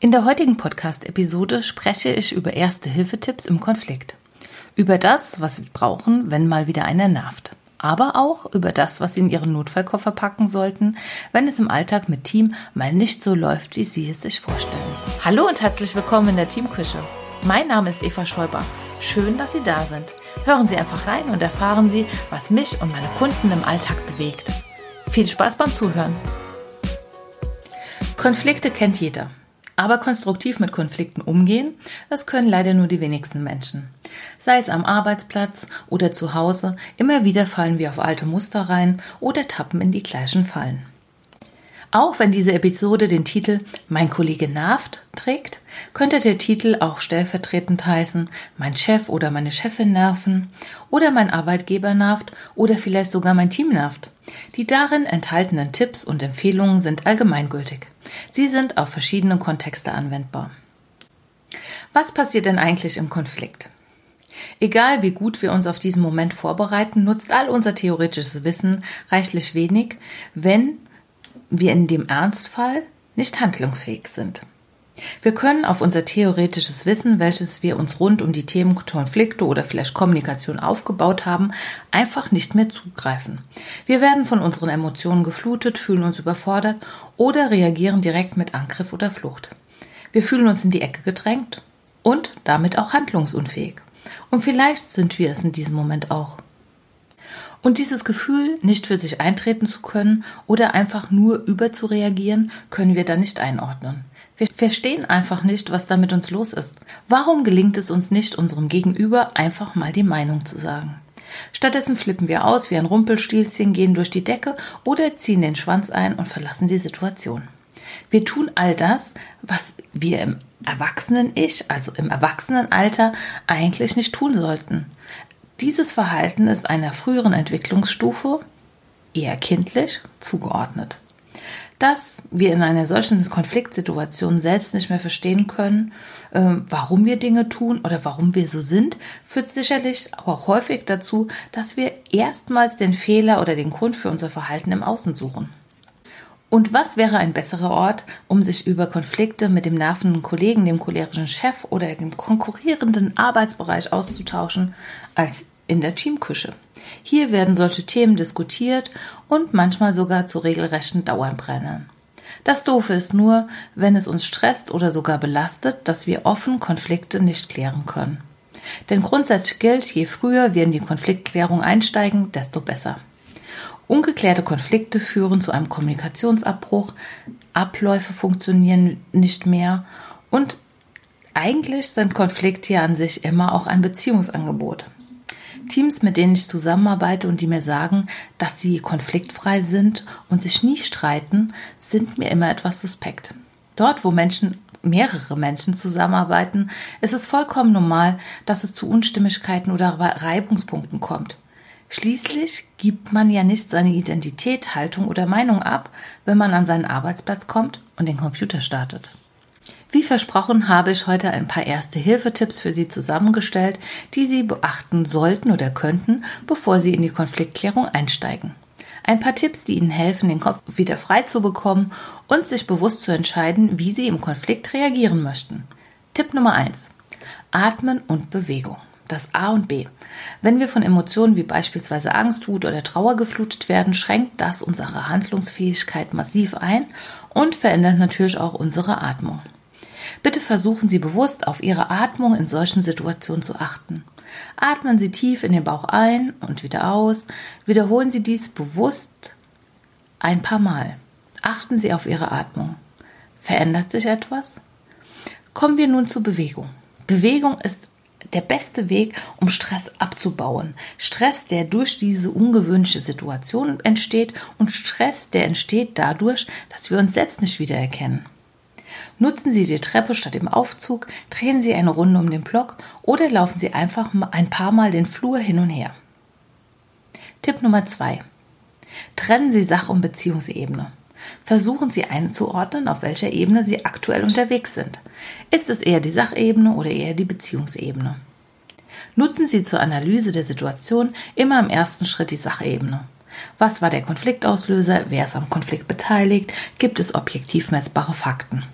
In der heutigen Podcast-Episode spreche ich über erste Hilfetipps im Konflikt. Über das, was Sie brauchen, wenn mal wieder einer nervt. Aber auch über das, was Sie in Ihren Notfallkoffer packen sollten, wenn es im Alltag mit Team mal nicht so läuft, wie Sie es sich vorstellen. Hallo und herzlich willkommen in der Teamküche. Mein Name ist Eva Schäuber. Schön, dass Sie da sind. Hören Sie einfach rein und erfahren Sie, was mich und meine Kunden im Alltag bewegt. Viel Spaß beim Zuhören. Konflikte kennt jeder. Aber konstruktiv mit Konflikten umgehen, das können leider nur die wenigsten Menschen. Sei es am Arbeitsplatz oder zu Hause, immer wieder fallen wir auf alte Muster rein oder tappen in die gleichen Fallen. Auch wenn diese Episode den Titel Mein Kollege nervt trägt, könnte der Titel auch stellvertretend heißen Mein Chef oder meine Chefin nerven oder mein Arbeitgeber nervt oder vielleicht sogar mein Team nervt. Die darin enthaltenen Tipps und Empfehlungen sind allgemeingültig. Sie sind auf verschiedene Kontexte anwendbar. Was passiert denn eigentlich im Konflikt? Egal wie gut wir uns auf diesen Moment vorbereiten, nutzt all unser theoretisches Wissen reichlich wenig, wenn wir in dem Ernstfall nicht handlungsfähig sind. Wir können auf unser theoretisches Wissen, welches wir uns rund um die Themen Konflikte oder vielleicht Kommunikation aufgebaut haben, einfach nicht mehr zugreifen. Wir werden von unseren Emotionen geflutet, fühlen uns überfordert oder reagieren direkt mit Angriff oder Flucht. Wir fühlen uns in die Ecke gedrängt und damit auch handlungsunfähig. Und vielleicht sind wir es in diesem Moment auch. Und dieses Gefühl, nicht für sich eintreten zu können oder einfach nur überzureagieren, können wir dann nicht einordnen. Wir verstehen einfach nicht, was da mit uns los ist. Warum gelingt es uns nicht, unserem Gegenüber einfach mal die Meinung zu sagen? Stattdessen flippen wir aus wie ein Rumpelstilzchen, gehen durch die Decke oder ziehen den Schwanz ein und verlassen die Situation. Wir tun all das, was wir im Erwachsenen-Ich, also im Erwachsenenalter, eigentlich nicht tun sollten. Dieses Verhalten ist einer früheren Entwicklungsstufe, eher kindlich, zugeordnet dass wir in einer solchen Konfliktsituation selbst nicht mehr verstehen können, ähm, warum wir Dinge tun oder warum wir so sind, führt sicherlich auch häufig dazu, dass wir erstmals den Fehler oder den Grund für unser Verhalten im Außen suchen. Und was wäre ein besserer Ort, um sich über Konflikte mit dem nervenden Kollegen, dem cholerischen Chef oder dem konkurrierenden Arbeitsbereich auszutauschen, als in der Teamküche. Hier werden solche Themen diskutiert und manchmal sogar zu regelrechten Dauerbrennern. Das Doofe ist nur, wenn es uns stresst oder sogar belastet, dass wir offen Konflikte nicht klären können. Denn grundsätzlich gilt, je früher wir in die Konfliktklärung einsteigen, desto besser. Ungeklärte Konflikte führen zu einem Kommunikationsabbruch, Abläufe funktionieren nicht mehr und eigentlich sind Konflikte ja an sich immer auch ein Beziehungsangebot. Teams, mit denen ich zusammenarbeite und die mir sagen, dass sie konfliktfrei sind und sich nie streiten, sind mir immer etwas suspekt. Dort, wo Menschen mehrere Menschen zusammenarbeiten, ist es vollkommen normal, dass es zu Unstimmigkeiten oder Reibungspunkten kommt. Schließlich gibt man ja nicht seine Identität, Haltung oder Meinung ab, wenn man an seinen Arbeitsplatz kommt und den Computer startet. Wie versprochen habe ich heute ein paar erste Hilfetipps für Sie zusammengestellt, die Sie beachten sollten oder könnten, bevor Sie in die Konfliktklärung einsteigen. Ein paar Tipps, die Ihnen helfen, den Kopf wieder frei zu bekommen und sich bewusst zu entscheiden, wie Sie im Konflikt reagieren möchten. Tipp Nummer eins: Atmen und Bewegung. Das A und B. Wenn wir von Emotionen wie beispielsweise Angst, Wut oder Trauer geflutet werden, schränkt das unsere Handlungsfähigkeit massiv ein und verändert natürlich auch unsere Atmung. Bitte versuchen Sie bewusst auf Ihre Atmung in solchen Situationen zu achten. Atmen Sie tief in den Bauch ein und wieder aus. Wiederholen Sie dies bewusst ein paar Mal. Achten Sie auf Ihre Atmung. Verändert sich etwas? Kommen wir nun zur Bewegung. Bewegung ist der beste Weg, um Stress abzubauen. Stress, der durch diese ungewöhnliche Situation entsteht und Stress, der entsteht dadurch, dass wir uns selbst nicht wiedererkennen. Nutzen Sie die Treppe statt dem Aufzug, drehen Sie eine Runde um den Block oder laufen Sie einfach ein paar Mal den Flur hin und her. Tipp Nummer zwei: Trennen Sie Sach- und Beziehungsebene. Versuchen Sie einzuordnen, auf welcher Ebene Sie aktuell unterwegs sind. Ist es eher die Sachebene oder eher die Beziehungsebene? Nutzen Sie zur Analyse der Situation immer im ersten Schritt die Sachebene. Was war der Konfliktauslöser? Wer ist am Konflikt beteiligt? Gibt es objektiv messbare Fakten?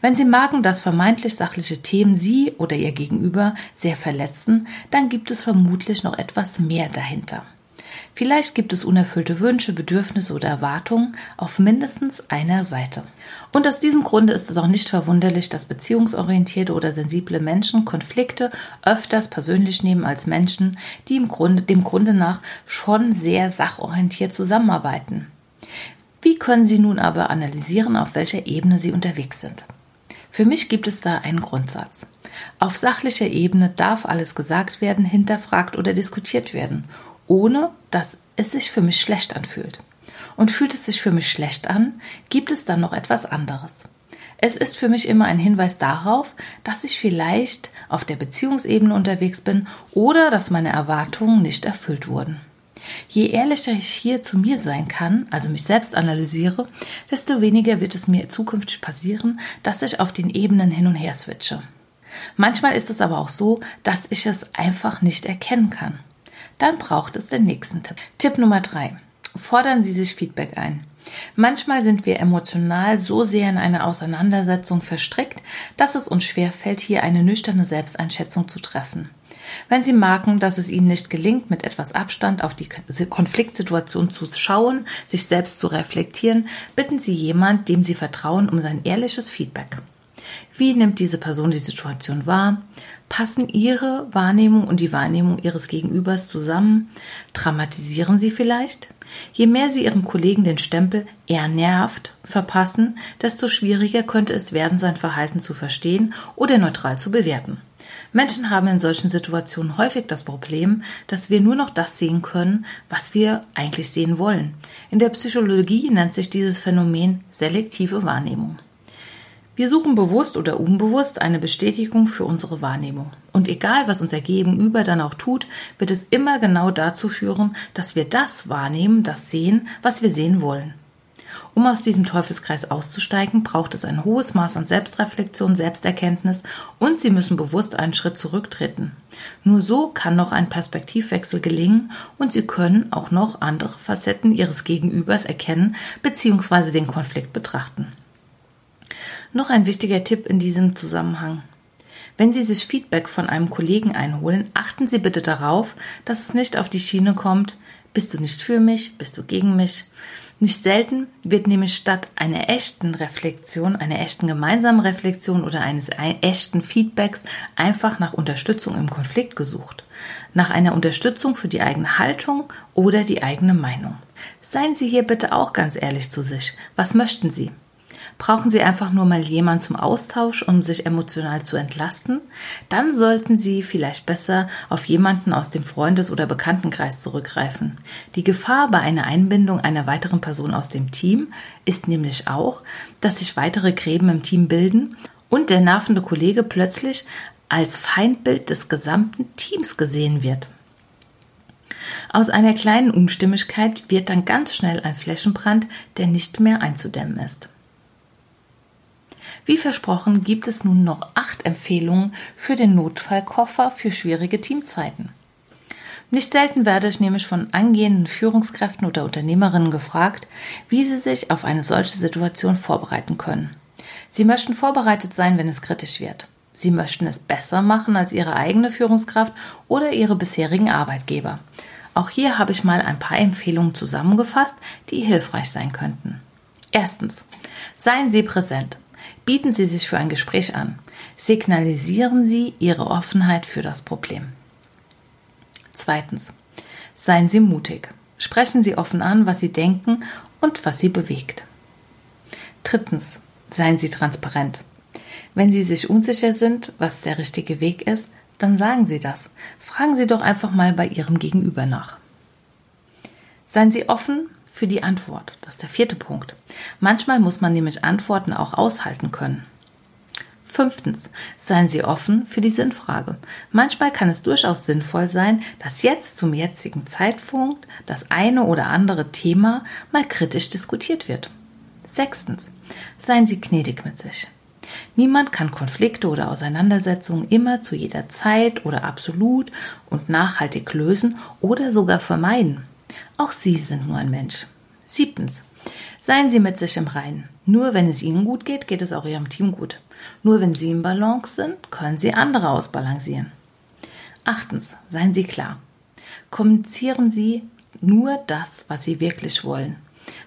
Wenn Sie merken, dass vermeintlich sachliche Themen Sie oder Ihr Gegenüber sehr verletzen, dann gibt es vermutlich noch etwas mehr dahinter. Vielleicht gibt es unerfüllte Wünsche, Bedürfnisse oder Erwartungen auf mindestens einer Seite. Und aus diesem Grunde ist es auch nicht verwunderlich, dass beziehungsorientierte oder sensible Menschen Konflikte öfters persönlich nehmen als Menschen, die im Grunde, dem Grunde nach schon sehr sachorientiert zusammenarbeiten. Wie können Sie nun aber analysieren, auf welcher Ebene Sie unterwegs sind? Für mich gibt es da einen Grundsatz. Auf sachlicher Ebene darf alles gesagt werden, hinterfragt oder diskutiert werden ohne dass es sich für mich schlecht anfühlt. Und fühlt es sich für mich schlecht an, gibt es dann noch etwas anderes. Es ist für mich immer ein Hinweis darauf, dass ich vielleicht auf der Beziehungsebene unterwegs bin oder dass meine Erwartungen nicht erfüllt wurden. Je ehrlicher ich hier zu mir sein kann, also mich selbst analysiere, desto weniger wird es mir zukünftig passieren, dass ich auf den Ebenen hin und her switche. Manchmal ist es aber auch so, dass ich es einfach nicht erkennen kann dann braucht es den nächsten Tipp. Tipp Nummer drei. Fordern Sie sich Feedback ein. Manchmal sind wir emotional so sehr in eine Auseinandersetzung verstrickt, dass es uns schwerfällt, hier eine nüchterne Selbsteinschätzung zu treffen. Wenn Sie merken, dass es Ihnen nicht gelingt, mit etwas Abstand auf die Konfliktsituation zu schauen, sich selbst zu reflektieren, bitten Sie jemand, dem Sie vertrauen, um sein ehrliches Feedback. Wie nimmt diese Person die Situation wahr? Passen Ihre Wahrnehmung und die Wahrnehmung Ihres Gegenübers zusammen? Dramatisieren Sie vielleicht? Je mehr Sie Ihrem Kollegen den Stempel er nervt verpassen, desto schwieriger könnte es werden, sein Verhalten zu verstehen oder neutral zu bewerten. Menschen haben in solchen Situationen häufig das Problem, dass wir nur noch das sehen können, was wir eigentlich sehen wollen. In der Psychologie nennt sich dieses Phänomen selektive Wahrnehmung. Wir suchen bewusst oder unbewusst eine Bestätigung für unsere Wahrnehmung. Und egal, was unser Gegenüber dann auch tut, wird es immer genau dazu führen, dass wir das wahrnehmen, das sehen, was wir sehen wollen. Um aus diesem Teufelskreis auszusteigen, braucht es ein hohes Maß an Selbstreflexion, Selbsterkenntnis und Sie müssen bewusst einen Schritt zurücktreten. Nur so kann noch ein Perspektivwechsel gelingen und Sie können auch noch andere Facetten Ihres Gegenübers erkennen bzw. den Konflikt betrachten. Noch ein wichtiger Tipp in diesem Zusammenhang. Wenn Sie sich Feedback von einem Kollegen einholen, achten Sie bitte darauf, dass es nicht auf die Schiene kommt, bist du nicht für mich, bist du gegen mich. Nicht selten wird nämlich statt einer echten Reflexion, einer echten gemeinsamen Reflexion oder eines echten Feedbacks einfach nach Unterstützung im Konflikt gesucht. Nach einer Unterstützung für die eigene Haltung oder die eigene Meinung. Seien Sie hier bitte auch ganz ehrlich zu sich. Was möchten Sie? Brauchen Sie einfach nur mal jemanden zum Austausch, um sich emotional zu entlasten? Dann sollten Sie vielleicht besser auf jemanden aus dem Freundes- oder Bekanntenkreis zurückgreifen. Die Gefahr bei einer Einbindung einer weiteren Person aus dem Team ist nämlich auch, dass sich weitere Gräben im Team bilden und der nervende Kollege plötzlich als Feindbild des gesamten Teams gesehen wird. Aus einer kleinen Unstimmigkeit wird dann ganz schnell ein Flächenbrand, der nicht mehr einzudämmen ist. Wie versprochen gibt es nun noch acht Empfehlungen für den Notfallkoffer für schwierige Teamzeiten. Nicht selten werde ich nämlich von angehenden Führungskräften oder Unternehmerinnen gefragt, wie sie sich auf eine solche Situation vorbereiten können. Sie möchten vorbereitet sein, wenn es kritisch wird. Sie möchten es besser machen als ihre eigene Führungskraft oder ihre bisherigen Arbeitgeber. Auch hier habe ich mal ein paar Empfehlungen zusammengefasst, die hilfreich sein könnten. Erstens. Seien Sie präsent. Bieten Sie sich für ein Gespräch an. Signalisieren Sie Ihre Offenheit für das Problem. Zweitens. Seien Sie mutig. Sprechen Sie offen an, was Sie denken und was Sie bewegt. Drittens. Seien Sie transparent. Wenn Sie sich unsicher sind, was der richtige Weg ist, dann sagen Sie das. Fragen Sie doch einfach mal bei Ihrem Gegenüber nach. Seien Sie offen für die Antwort. Das ist der vierte Punkt. Manchmal muss man nämlich Antworten auch aushalten können. Fünftens, seien Sie offen für die Sinnfrage. Manchmal kann es durchaus sinnvoll sein, dass jetzt zum jetzigen Zeitpunkt das eine oder andere Thema mal kritisch diskutiert wird. Sechstens, seien Sie gnädig mit sich. Niemand kann Konflikte oder Auseinandersetzungen immer zu jeder Zeit oder absolut und nachhaltig lösen oder sogar vermeiden. Auch Sie sind nur ein Mensch. Siebtens. Seien Sie mit sich im Reinen. Nur wenn es Ihnen gut geht, geht es auch Ihrem Team gut. Nur wenn Sie im Balance sind, können Sie andere ausbalancieren. Achtens, seien Sie klar. Kommunizieren Sie nur das, was Sie wirklich wollen.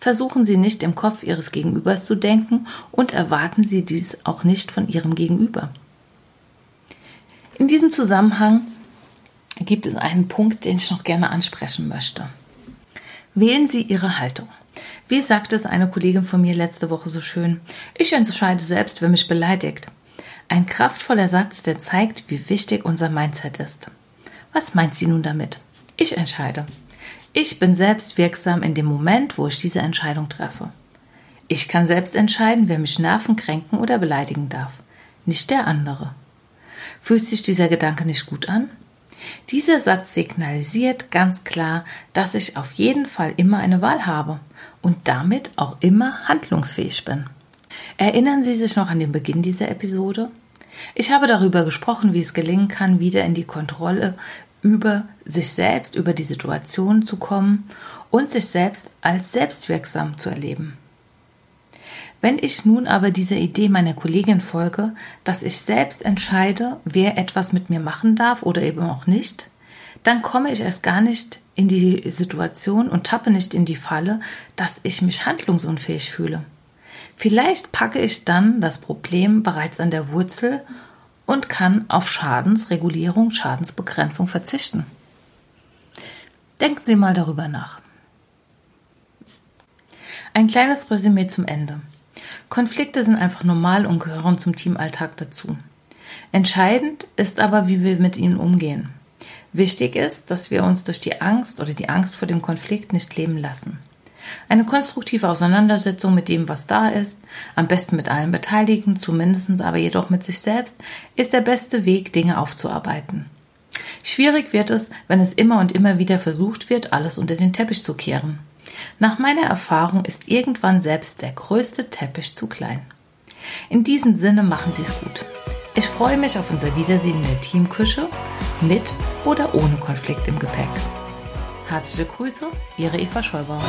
Versuchen Sie nicht im Kopf Ihres Gegenübers zu denken und erwarten Sie dies auch nicht von Ihrem Gegenüber. In diesem Zusammenhang gibt es einen Punkt, den ich noch gerne ansprechen möchte. Wählen Sie Ihre Haltung. Wie sagte es eine Kollegin von mir letzte Woche so schön, ich entscheide selbst, wer mich beleidigt. Ein kraftvoller Satz, der zeigt, wie wichtig unser Mindset ist. Was meint sie nun damit? Ich entscheide. Ich bin selbst wirksam in dem Moment, wo ich diese Entscheidung treffe. Ich kann selbst entscheiden, wer mich nerven, kränken oder beleidigen darf, nicht der andere. Fühlt sich dieser Gedanke nicht gut an? Dieser Satz signalisiert ganz klar, dass ich auf jeden Fall immer eine Wahl habe und damit auch immer handlungsfähig bin. Erinnern Sie sich noch an den Beginn dieser Episode? Ich habe darüber gesprochen, wie es gelingen kann, wieder in die Kontrolle über sich selbst, über die Situation zu kommen und sich selbst als selbstwirksam zu erleben. Wenn ich nun aber dieser Idee meiner Kollegin folge, dass ich selbst entscheide, wer etwas mit mir machen darf oder eben auch nicht, dann komme ich erst gar nicht in die Situation und tappe nicht in die Falle, dass ich mich handlungsunfähig fühle. Vielleicht packe ich dann das Problem bereits an der Wurzel und kann auf Schadensregulierung, Schadensbegrenzung verzichten. Denken Sie mal darüber nach. Ein kleines Resümee zum Ende. Konflikte sind einfach normal und gehören zum Teamalltag dazu. Entscheidend ist aber, wie wir mit ihnen umgehen. Wichtig ist, dass wir uns durch die Angst oder die Angst vor dem Konflikt nicht leben lassen. Eine konstruktive Auseinandersetzung mit dem, was da ist, am besten mit allen Beteiligten, zumindest aber jedoch mit sich selbst, ist der beste Weg, Dinge aufzuarbeiten. Schwierig wird es, wenn es immer und immer wieder versucht wird, alles unter den Teppich zu kehren. Nach meiner Erfahrung ist irgendwann selbst der größte Teppich zu klein. In diesem Sinne machen Sie es gut. Ich freue mich auf unser Wiedersehen in der Teamküche mit oder ohne Konflikt im Gepäck. Herzliche Grüße, Ihre Eva Schäuber.